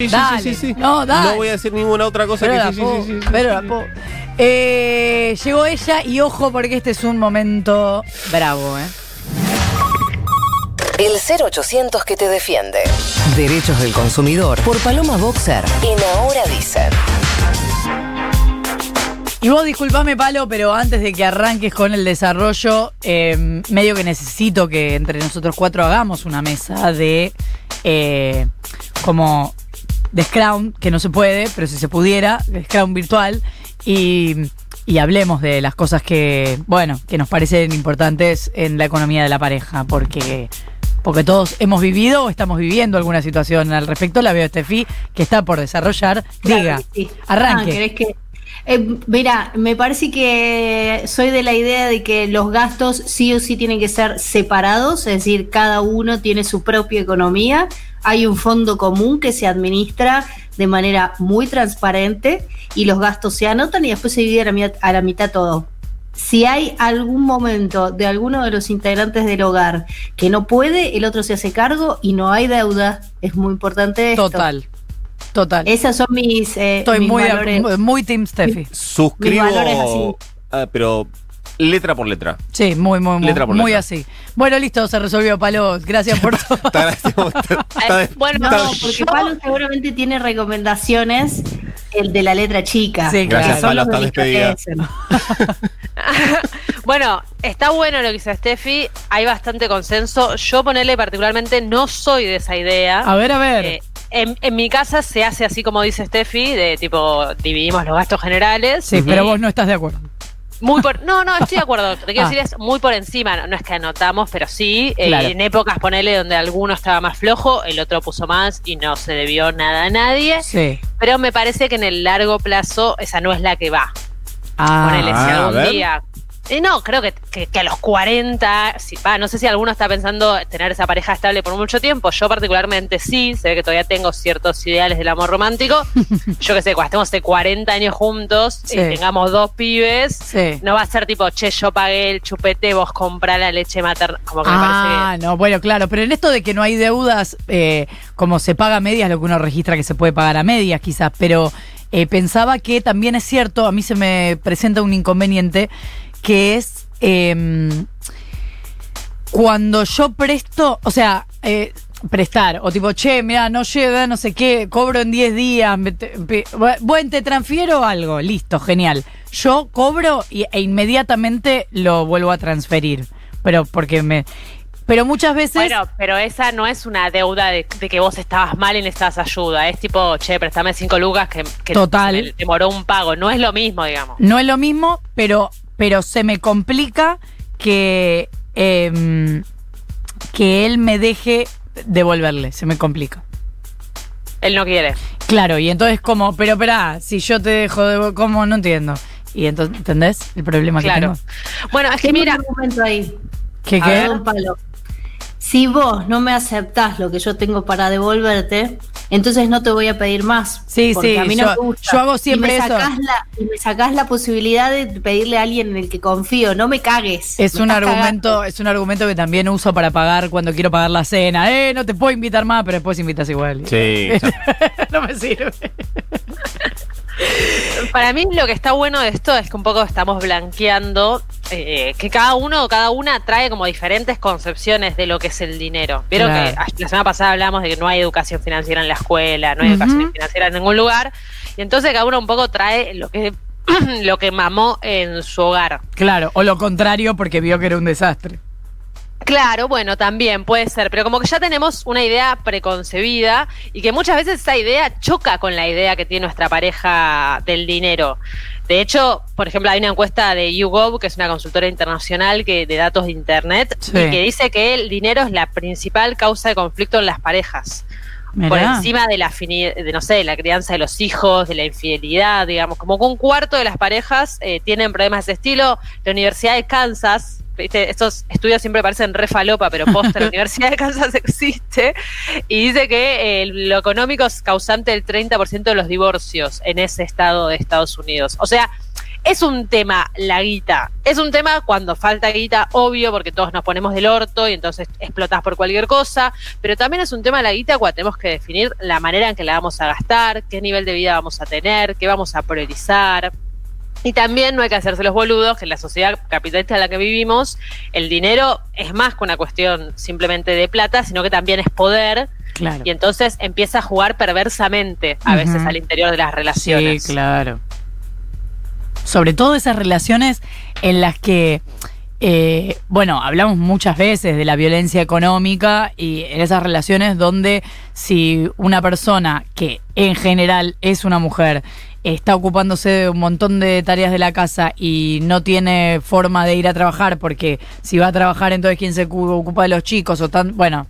Sí, sí, Dale. sí, sí, sí. No, dale. No voy a decir ninguna otra cosa Pero que la sí, po- sí, sí, sí, pero la po- Eh, llegó ella y ojo porque este es un momento bravo, ¿eh? El 0800 que te defiende. Derechos del consumidor por Paloma Boxer. En Ahora Dicen. Y vos disculpame, Palo, pero antes de que arranques con el desarrollo, eh, medio que necesito que entre nosotros cuatro hagamos una mesa de eh, como de Scrum, que no se puede, pero si se pudiera, de Scrum virtual, y, y hablemos de las cosas que, bueno, que nos parecen importantes en la economía de la pareja, porque, porque todos hemos vivido o estamos viviendo alguna situación al respecto. La veo Estefi, que está por desarrollar. Claro Diga, sí. arranque. Ah, ¿querés que- Eh, mira, me parece que soy de la idea de que los gastos sí o sí tienen que ser separados, es decir, cada uno tiene su propia economía. Hay un fondo común que se administra de manera muy transparente y los gastos se anotan y después se divide a la, mitad- a la mitad todo. Si hay algún momento de alguno de los integrantes del hogar que no puede, el otro se hace cargo y no hay deuda. Es muy importante esto. Total. Total. Esas son mis, eh, Estoy mis muy, valores. muy, muy Team Steffi. Suscribo. Mis valores así. ah, pero letra por letra. Sí, muy, muy, muy, Letra por muy letra. así. Bueno, listo, se resolvió, Palo. Gracias por todo. Eh, bueno, No, porque Pablo seguramente tiene recomendaciones el de la letra chica. Sí, Gracias, despedida. bueno, está bueno lo que dice Steffi, hay bastante consenso. Yo ponerle particularmente no soy de esa idea. A ver, a ver. Eh, en, en mi casa se hace así como dice Steffi, de tipo dividimos los gastos generales. sí, pero vos no estás de acuerdo. Muy por, no, no, estoy de acuerdo. Que quiero Ah. decir es muy por encima. No, no es que anotamos, pero sí. eh, en épocas, ponele, donde alguno estaba más flojo, el otro puso más y no se debió nada a nadie. Sí. Pero me parece que en el largo plazo esa no es la que va. Ah, Ponele, si Ah, a algún ver. día. Eh, no, creo que, que- que a los 40, si, va, no sé si alguno está pensando tener esa pareja estable por mucho tiempo. Yo, particularmente, sí. Se ve que todavía tengo ciertos ideales del amor romántico. Yo que sé, cuando estemos de 40 años juntos Sí. y tengamos dos pibes, Sí. no va a ser tipo, che, yo pagué el chupete, vos comprá la leche materna. Como que me Ah, parece no, bueno, claro, pero en esto de que no hay deudas, eh, como se paga a medias, lo que uno registra que se puede pagar a medias quizás, pero eh, pensaba que también es cierto, a mí se me presenta un inconveniente, que es em, cuando yo presto, o sea, eh, prestar, o tipo, che, mira, no llega, no sé qué, cobro en 10 días, me te- pe- bueno, te transfiero algo, listo, genial. Yo cobro y, e inmediatamente lo vuelvo a transferir, pero porque me... Pero muchas veces... Bueno, pero esa no es una deuda de, de que vos estabas mal y necesitas ayuda. Es tipo, che, préstame cinco lucas que, que Total. demoró un pago. No es lo mismo, digamos. No es lo mismo, pero, pero se me complica que, em, que él me deje devolverle. Se me complica. Él no quiere. Claro, y entonces como, pero espera, si yo te dejo de ¿cómo? No entiendo. Y entonces, ¿entendés? El problema que Claro. tengo. Bueno, es que mira, un argumento ahí. ¿Qué qué? don Pablo. Si vos no me aceptás lo que yo tengo para devolverte, entonces no te voy a pedir más. Sí, porque sí, a mí no yo- me gusta. yo hago siempre y me eso. Sacás la, y me sacás la posibilidad de pedirle a alguien en el que confío. No me cagues. Es me un argumento, cagando. es un argumento que también uso para pagar cuando quiero pagar la cena. Eh, no te puedo invitar más, pero después invitas igual. Sí. no me sirve. Para mí lo que está bueno de esto es que un poco estamos blanqueando eh, que cada uno o cada una trae como diferentes concepciones de lo que es el dinero. Vieron Claro. que la semana pasada hablamos de que no hay educación financiera en la escuela, no hay educación financiera en ningún lugar. Y entonces cada uno un poco trae lo que, lo que mamó en su hogar. Claro, o lo contrario porque vio que era un desastre. Claro, bueno, también puede ser, pero como que ya tenemos una idea preconcebida y que muchas veces esa idea choca con la idea que tiene nuestra pareja del dinero. De hecho, por ejemplo, hay una encuesta de YouGov, que es una consultora internacional que, de datos de Internet, Sí. y que dice que el dinero es la principal causa de conflicto en las parejas. Por encima de la de no sé, de la crianza de los hijos, de la infidelidad, digamos, como que un cuarto de las parejas eh, tienen problemas de ese estilo. La Universidad de Kansas, ¿viste? estos estudios siempre parecen re falopa, pero posta, la Universidad de Kansas existe y dice que eh, lo económico es causante del 30% de los divorcios en ese estado de Estados Unidos. O sea, Es un tema la guita. Es un tema cuando falta guita, obvio, porque todos nos ponemos del orto y entonces explotas por cualquier cosa. Pero también es un tema la guita cuando tenemos que definir la manera en que la vamos a gastar, qué nivel de vida vamos a tener, qué vamos a priorizar. Y también no hay que hacerse los boludos, que en la sociedad capitalista en la que vivimos, el dinero es más que una cuestión simplemente de plata, sino que también es poder. Claro. Y entonces empieza a jugar perversamente a veces al interior de las relaciones. Sí, claro. Sobre todo esas relaciones en las que, eh, bueno, hablamos muchas veces de la violencia económica y en esas relaciones donde si una persona que en general es una mujer está ocupándose de un montón de tareas de la casa y no tiene forma de ir a trabajar porque si va a trabajar entonces quién se cu- ocupa de los chicos o tan, bueno,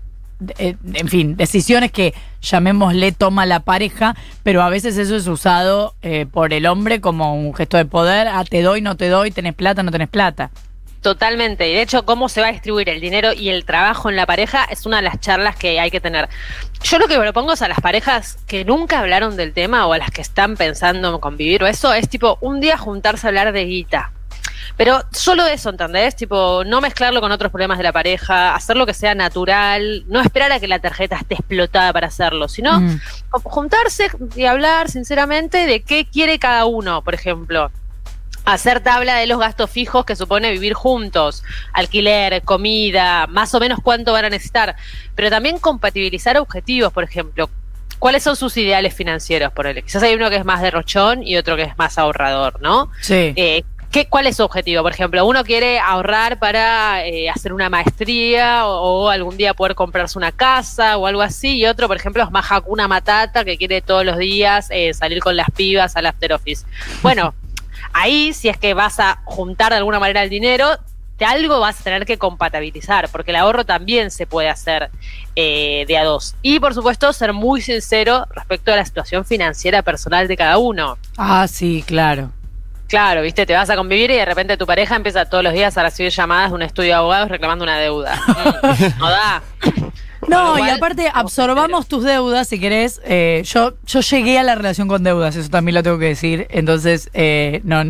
eh, en fin, decisiones que llamémosle toma la pareja, pero a veces eso es usado eh, por el hombre como un gesto de poder, ah, te doy, no te doy, tenés plata, no tenés plata. Totalmente. Y de hecho, cómo se va a distribuir el dinero y el trabajo en la pareja es una de las charlas que hay que tener. Yo lo que propongo es a las parejas que nunca hablaron del tema o a las que están pensando en convivir o eso, es tipo un día juntarse a hablar de guita. Pero solo eso, ¿entendés? Tipo, no mezclarlo con otros problemas de la pareja, hacer lo que sea natural, no esperar a que la tarjeta esté explotada para hacerlo, sino Mm. juntarse y hablar sinceramente de qué quiere cada uno, por ejemplo. Hacer tabla de los gastos fijos que supone vivir juntos, alquiler, comida, más o menos cuánto van a necesitar, pero también compatibilizar objetivos, por ejemplo. ¿Cuáles son sus ideales financieros? Por él? Quizás hay uno que es más derrochón y otro que es más ahorrador, ¿no? Sí. Eh, ¿qué, ¿Cuál es su objetivo? Por ejemplo, uno quiere ahorrar para eh, hacer una maestría o, o algún día poder comprarse una casa o algo así, y otro, por ejemplo, es más Hakuna Matata que quiere todos los días eh, salir con las pibas al after office. Bueno, ahí si es que vas a juntar de alguna manera el dinero, de algo vas a tener que compatibilizar, porque el ahorro también se puede hacer eh, de a dos. Y por supuesto, ser muy sincero respecto a la situación financiera personal de cada uno. Ah, sí, claro. Claro, viste, te vas a convivir y de repente tu pareja empieza todos los días a recibir llamadas de un estudio de abogados reclamando una deuda. Mm, no da. No, y aparte absorbamos tus deudas, si querés. Eh, yo, yo llegué a la relación con deudas, eso también lo tengo que decir. Entonces, eh, no,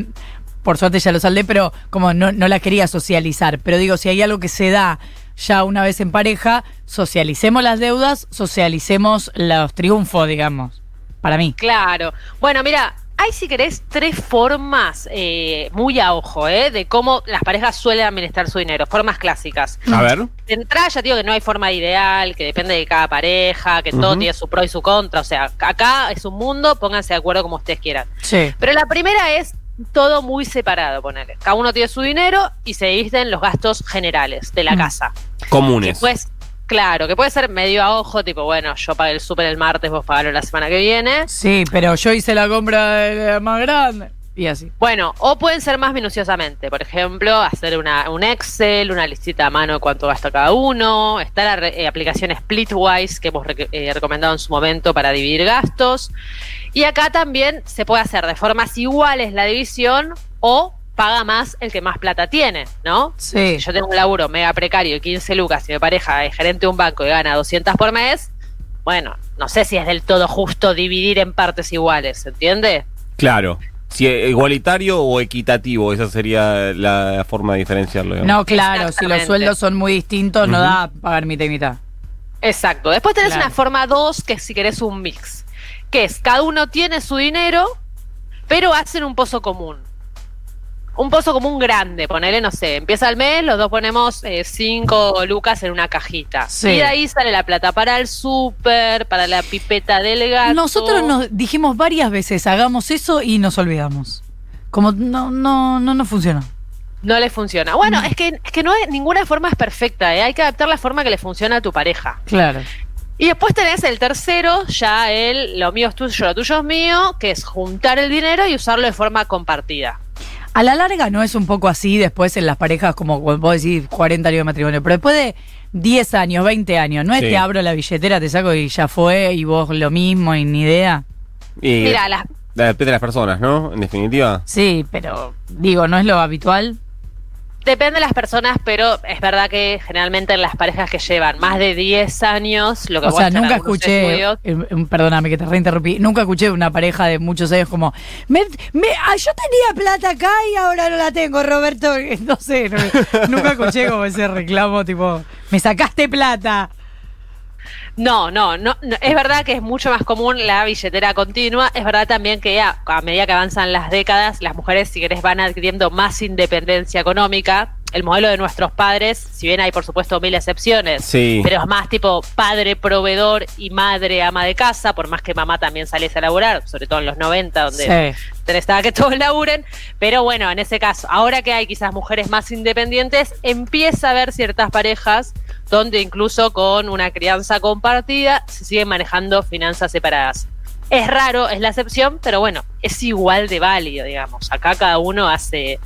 por suerte ya lo saldé, pero como no, no la quería socializar. Pero digo, si hay algo que se da ya una vez en pareja, socialicemos las deudas, socialicemos los triunfos, digamos. Para mí. Claro. Bueno, mira, hay si querés tres formas eh, muy a ojo, ¿eh? De cómo las parejas suelen administrar su dinero, formas clásicas. A ver. De entrada ya digo que no hay forma ideal, que depende de cada pareja, que todo tiene su pro y su contra. O sea, acá es un mundo, pónganse de acuerdo como ustedes quieran. Sí. Pero la primera es todo muy separado, ponele. Cada uno tiene su dinero y se dividen los gastos generales de la Mm. casa. Comunes. pues, claro, que puede ser medio a ojo, tipo, bueno, yo pagué el súper el martes, vos pagalo la semana que viene. Sí, pero yo hice la compra más grande. Y así. Bueno, o pueden ser más minuciosamente, por ejemplo, hacer una, un Excel, una listita a mano de cuánto gasta cada uno, está la re- eh, aplicación Splitwise que hemos eh, recomendado en su momento para dividir gastos. Y acá también se puede hacer de formas iguales la división o paga más el que más plata tiene, ¿no? Sí. Si yo tengo un laburo mega precario y 15 lucas y mi pareja es gerente de un banco y gana 200 por mes, bueno, no sé si es del todo justo dividir en partes iguales, ¿entiende? Claro. Si es igualitario o equitativo, esa sería la forma de diferenciarlo. digamos. No, claro, si los sueldos son muy distintos, no da pagar mitad y mitad. Exacto. Después tenés Claro. una forma 2, que si querés un mix, que es cada uno tiene su dinero, pero hacen un pozo común. Un pozo común grande, ponele, no sé, empieza el mes, los dos ponemos 5 lucas en una cajita. Sí. Y de ahí sale la plata para el súper, para la pipeta del gato. Nosotros nos dijimos varias veces, hagamos eso y nos olvidamos. Como no, no, no nos funcionó. No le funciona. Bueno, es que, es que no es, ninguna forma es perfecta, ¿eh? hay que adaptar la forma que le funciona a tu pareja. Claro. Y después tenés el tercero, ya el lo mío es tuyo, lo tuyo es mío, que es juntar el dinero y usarlo de forma compartida. A la larga no es un poco así después en las parejas, como vos decís, 40 años de matrimonio, pero después de 10 años, 20 años, no es Sí. te abro la billetera, te saco y ya fue, y vos lo mismo y ni idea. Y Mira, las depende de las personas, ¿no? En definitiva. Sí, pero digo, ¿no es lo habitual? Depende de las personas, pero es verdad que generalmente en las parejas que llevan más de 10 años, lo que O sea, nunca escuché, estudios- eh, eh, perdóname que te reinterrumpí, nunca escuché una pareja de muchos años como, me, me- ah, yo tenía plata acá y ahora no la tengo, Roberto. No sé, no- nunca escuché como ese reclamo tipo, me sacaste plata. No, no, no, no, es verdad que es mucho más común la billetera continua, es verdad también que a, a medida que avanzan las décadas, las mujeres, si querés, van adquiriendo más independencia económica. El modelo de nuestros padres, si bien hay por supuesto mil excepciones, Sí. pero es más tipo padre proveedor y madre ama de casa, por más que mamá también saliese a laburar, sobre todo en los 90, donde Sí. interesaba que todos laburen, pero bueno, en ese caso, ahora que hay quizás mujeres más independientes, empieza a haber ciertas parejas donde incluso con una crianza compartida se siguen manejando finanzas separadas. Es raro, es la excepción, pero bueno, es igual de válido, digamos. Acá cada uno hace,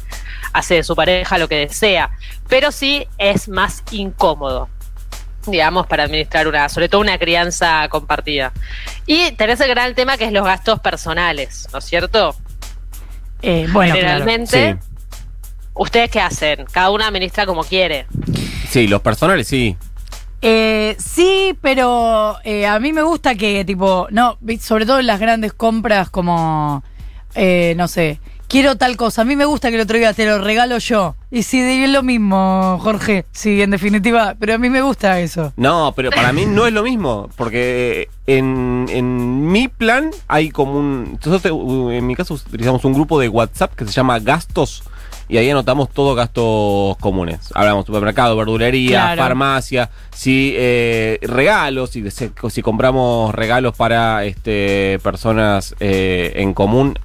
hace de su pareja lo que desea, pero sí es más incómodo digamos, para administrar una, sobre todo una crianza compartida. Y tenés el gran tema que es los gastos personales, ¿no es cierto? Eh, bueno, claro. Generalmente, Sí. ¿ustedes qué hacen? Cada uno administra como quiere. Sí, los personales sí. Eh, sí, pero eh, a mí me gusta que, tipo, no, sobre todo en las grandes compras como, eh, no sé, quiero tal cosa. A mí me gusta que el otro día te lo regalo yo. Y sí, es lo mismo, Jorge. Sí, en definitiva, pero a mí me gusta eso. No, pero para mí no es lo mismo, porque en, en mi plan hay como un... Nosotros en mi caso utilizamos un grupo de WhatsApp que se llama Gastos y ahí anotamos todos gastos comunes. Hablamos supermercado, verdulería, Claro. farmacia, si eh, regalos, si, si, compramos regalos para este, personas eh, en común,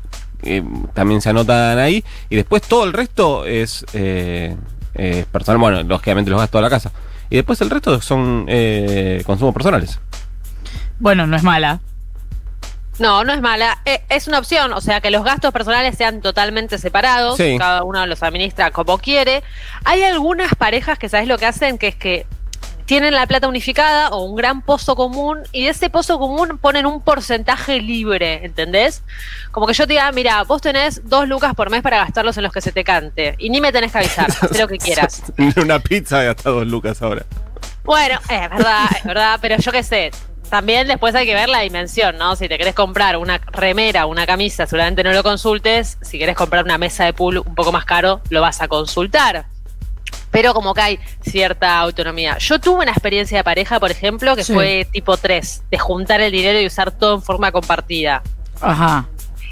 eh, también se anotan ahí. Y después todo el resto es eh, eh, personal, bueno, lógicamente los gastos de la casa. Y después el resto son eh, consumos personales. Bueno, no es mala. No, no es mala. Eh, es una opción, o sea, que los gastos personales sean totalmente separados, Sí. cada uno los administra como quiere. Hay algunas parejas que, ¿sabes lo que hacen? Que es que tienen la plata unificada o un gran pozo común y de ese pozo común ponen un porcentaje libre, ¿entendés? Como que yo te diga, mira, vos tenés dos lucas por mes para gastarlos en los que se te cante y ni me tenés que avisar, haz lo que quieras. Una pizza gasta dos lucas ahora. Bueno, es verdad, es verdad, pero yo qué sé. También después hay que ver la dimensión, ¿no? Si te querés comprar una remera, una camisa, seguramente no lo consultes. Si querés comprar una mesa de pool un poco más caro, lo vas a consultar. Pero como que hay cierta autonomía. Yo tuve una experiencia de pareja, por ejemplo, que Sí. fue tipo 3, de juntar el dinero y usar todo en forma compartida. Ajá.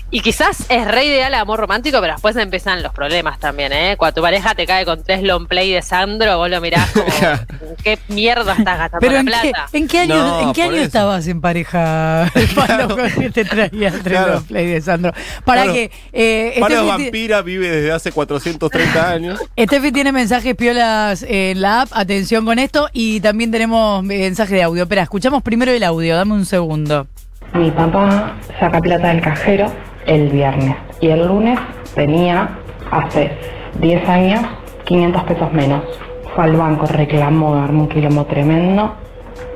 Y quizás es re ideal el amor romántico, pero después empiezan los problemas también, ¿eh? Cuando tu pareja te cae con tres long play de Sandro, vos lo mirás como, ¿en qué mierda estás gastando Pero la ¿en qué, plata? ¿en qué año, No, ¿en qué año eso. estabas en pareja, Pablo, que te traía el Claro. Play de Sandro? Para Claro. que eh, Pablo Vampira vive desde hace 430 años. Steffi tiene mensajes piolas en la app, atención con esto, y también tenemos mensaje de audio. Espera, escuchamos primero el audio, dame un segundo. Mi papá saca plata del cajero el viernes y el lunes tenía, hace 10 años, 500 pesos menos. Fue al banco, reclamó, armó un quilombo tremendo.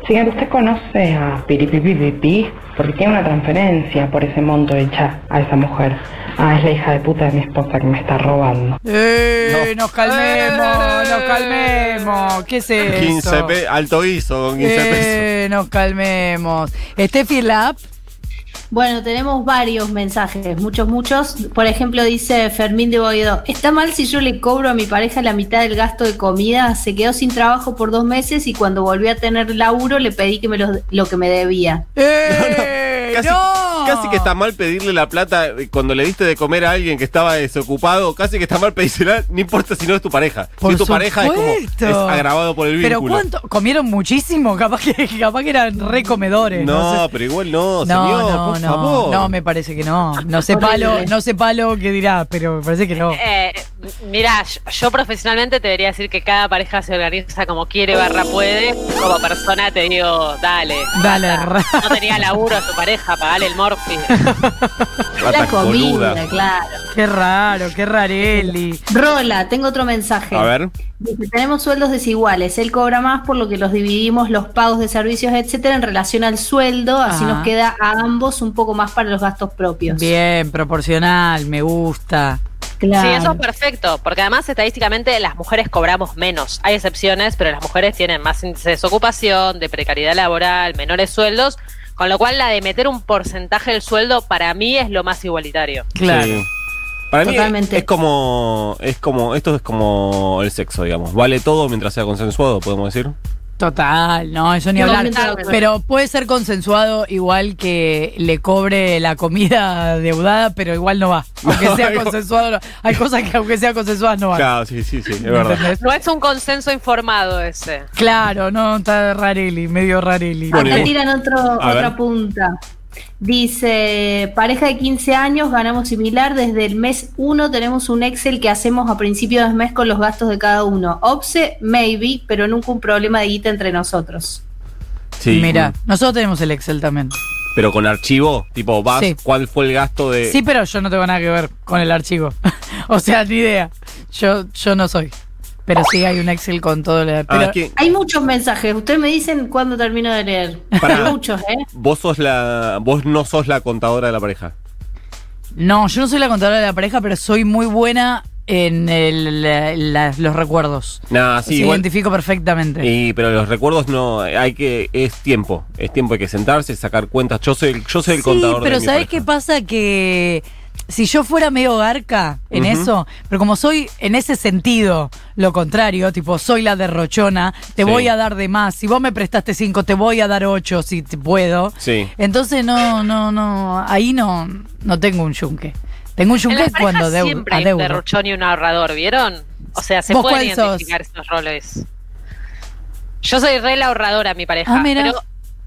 Señor, ¿usted conoce a Piripipipipi? Porque tiene una transferencia por ese monto hecha a esa mujer. Ah, es la hija de puta de mi esposa que me está robando. ¡Eh! Nos calmemos, nos calmemos. ¿Qué es eso? 15 pe- alto guiso con 15 pesos. Eh, nos calmemos. Steffi en la app. Bueno, tenemos varios mensajes, muchos, muchos. Por ejemplo, dice Fermín de Boedo, ¿está mal si yo le cobro a mi pareja la mitad del gasto de comida? Se quedó sin trabajo por dos meses y cuando volvió a tener laburo le pedí que me lo, lo que me debía. ¡Eh! Casi, ¡No! Casi que está mal pedirle la plata eh, cuando le diste de comer a alguien que estaba desocupado. Casi que está mal pedírsela, no importa si no es tu pareja. Por si es tu pareja es como es agravado por el Pero vínculo. ¿cuánto? ¿Comieron muchísimo? Capaz que, capaz que eran re comedores. No, sé. pero igual no, No, señor, no, por no, favor. no, me parece que no. No sé palo, no sé palo qué dirá, pero me parece que no. Eh, mira, yo, yo profesionalmente te debería decir que cada pareja se organiza como quiere barra puede. Como persona te digo, dale. Dale, No tenía laburo a tu pareja, pagale el la comida, claro. Qué raro, qué rareli. Rola, tengo otro mensaje. A ver. Dice, tenemos sueldos desiguales. Él cobra más por lo que los dividimos los pagos de servicios, etcétera, en relación al sueldo. Así Ah. nos queda a ambos un poco más para los gastos propios. Bien, proporcional, me gusta. Claro. Sí, eso es perfecto, porque además estadísticamente las mujeres cobramos menos. Hay excepciones, pero las mujeres tienen más índice de desocupación, de precariedad laboral, menores sueldos, con lo cual la de meter un porcentaje del sueldo para mí es lo más igualitario. Claro. Sí. Para mí es, Totalmente. es como, es como, esto es como el sexo, digamos. Vale todo mientras sea consensuado, podemos decir. Total, no, eso ni No, hablar. Pero puede ser consensuado igual que le cobre la comida deudada, pero igual no va. Aunque sea consensuado, no- hay cosas que aunque sea consensuadas no van. Claro, sí, sí, sí, es verdad. ¿Entendés? No es un consenso informado ese. Claro, no, está Rarelli, medio Rarelli. Acá tiran otro, A otra ver. punta. Dice, pareja de 15 años, ganamos similar, desde el mes 1 tenemos un Excel que hacemos a principio de mes con los gastos de cada uno. OPSE, maybe, pero nunca un problema de guita entre nosotros. Sí, Mira, nosotros tenemos el Excel también. Pero con archivo, tipo, vas, Sí. ¿cuál fue el gasto de...? Sí, pero yo no tengo nada que ver con el archivo. o sea, ni idea. Yo, yo no soy. Pero sí hay un Excel con todo. lo- Ah, Pero, ¿quién- Hay muchos mensajes, ustedes me dicen cuándo termino de leer. Pará. Hay muchos, ¿eh? Vos sos la, vos no sos la contadora de la pareja. No, yo no soy la contadora de la pareja, pero soy muy buena en el- la- la- los recuerdos. Nah, sí, igual- identifico perfectamente. Y, pero los recuerdos no, hay que, es tiempo, es tiempo hay que sentarse, sacar cuentas. Yo soy, el- yo soy el sí, contador pero de mi ¿sabes pareja. qué pasa? Que si yo fuera medio garca en eso, pero como soy en ese sentido lo contrario, tipo, soy la derrochona, te Sí. voy a dar de más. Si vos me prestaste cinco, te voy a dar ocho si te puedo. Sí. Entonces no, no, no, ahí no, no tengo un yunque. Tengo un En yunque cuando deu- siempre hay un derrochón y un ahorrador, ¿vieron? O sea, se ¿Vos pueden cuál sos? identificar esos roles. Yo soy re la ahorradora, mi pareja. Ah, mira. Pero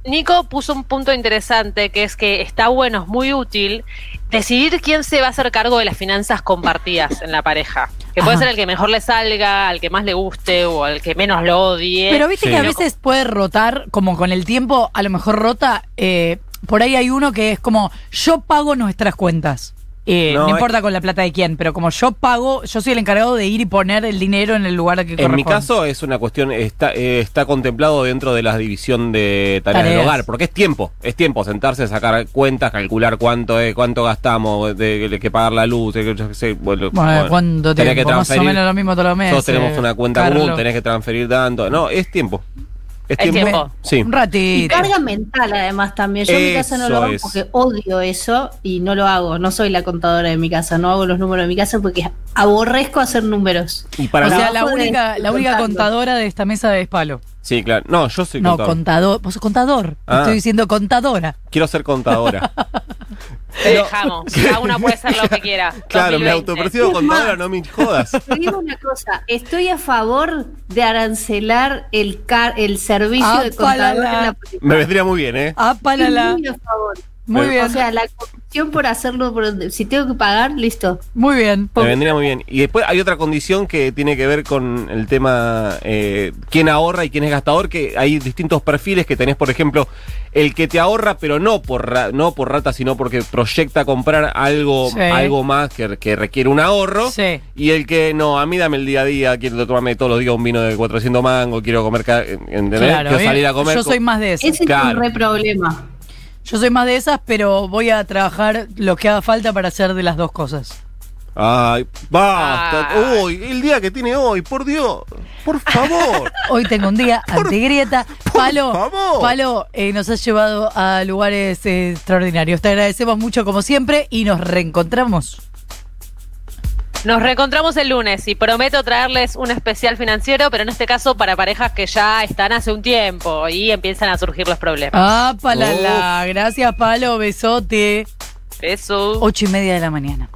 Nico puso un punto interesante que es que está bueno, es muy útil decidir quién se va a hacer cargo de las finanzas compartidas en la pareja. Que puede Ajá. ser el que mejor le salga, al que más le guste o al que menos lo odie. Pero viste Sí. que a veces puede rotar, como con el tiempo, a lo mejor rota. eh, por ahí hay uno que es como, yo pago nuestras cuentas. Eh, No, no, es- importa con la plata de quién, pero como yo pago, yo soy el encargado de ir y poner el dinero en el lugar que corresponde. En mi caso es una cuestión, está, eh, está contemplado dentro de la división de tareas, del hogar, porque es tiempo, es tiempo sentarse, sacar cuentas, calcular cuánto es, cuánto gastamos, de, de que pagar la luz, de sé, bueno, Bueno, ¿cuánto tiempo? Más o menos lo mismo todos los meses. Todos tenemos una cuenta común, tenés que transferir tanto. No, es tiempo. Es, Es tiempo. Sí. Un Y ratito. carga mental además también. Yo en mi casa no lo hago es. porque odio eso y no lo hago. No soy la contadora de mi casa, no hago los números de mi casa porque aborrezco hacer números. Y para o sea, la de- única, la única contadora de esta mesa es Palo. Sí, claro. No, yo soy No, contador. contador. Vos sos contador. Ah. Estoy diciendo contadora. Quiero ser contadora. Te dejamos. Cada uno puede hacer lo que quiera. claro, me 2020. autopercibo contadora, no me jodas. Te digo una cosa, estoy a favor de arancelar el car el servicio Ah, de contador en la política. Me vendría muy bien, ¿eh? Ah, Estoy pálala. muy a favor. Muy bien. O sea, la comisión por hacerlo, por- si tengo que pagar, listo. Muy bien. Me vendría muy bien. Y después hay otra condición que tiene que ver con el tema eh, quién ahorra y quién es gastador, que hay distintos perfiles que tenés, por ejemplo, el que te ahorra, pero no por ra- no por rata, sino porque proyecta comprar algo, Sí. algo más que, que requiere un ahorro. Sí. Y el que no, a mí dame el día a día, quiero tomarme todos los días un vino de 400 mangos, quiero comer, ¿entendés? Claro, quiero eh, salir a comer. Yo soy más de esas. Ese es Claro. un re problema. Yo soy más de esas, pero voy a trabajar lo que haga falta para hacer de las dos cosas. Ay, basta. Ay. Uy, el día que tiene hoy, por Dios. Por favor. Hoy tengo un día antigrieta. Palo, favor. Palo eh, nos ha llevado a lugares eh, extraordinarios. Te agradecemos mucho como siempre y nos reencontramos. Nos reencontramos el lunes y prometo traerles un especial financiero, pero en este caso para parejas que ya están hace un tiempo y empiezan a surgir los problemas. Ah, palala. Gracias, Palo. Besote. Eso. Ocho y media de la mañana.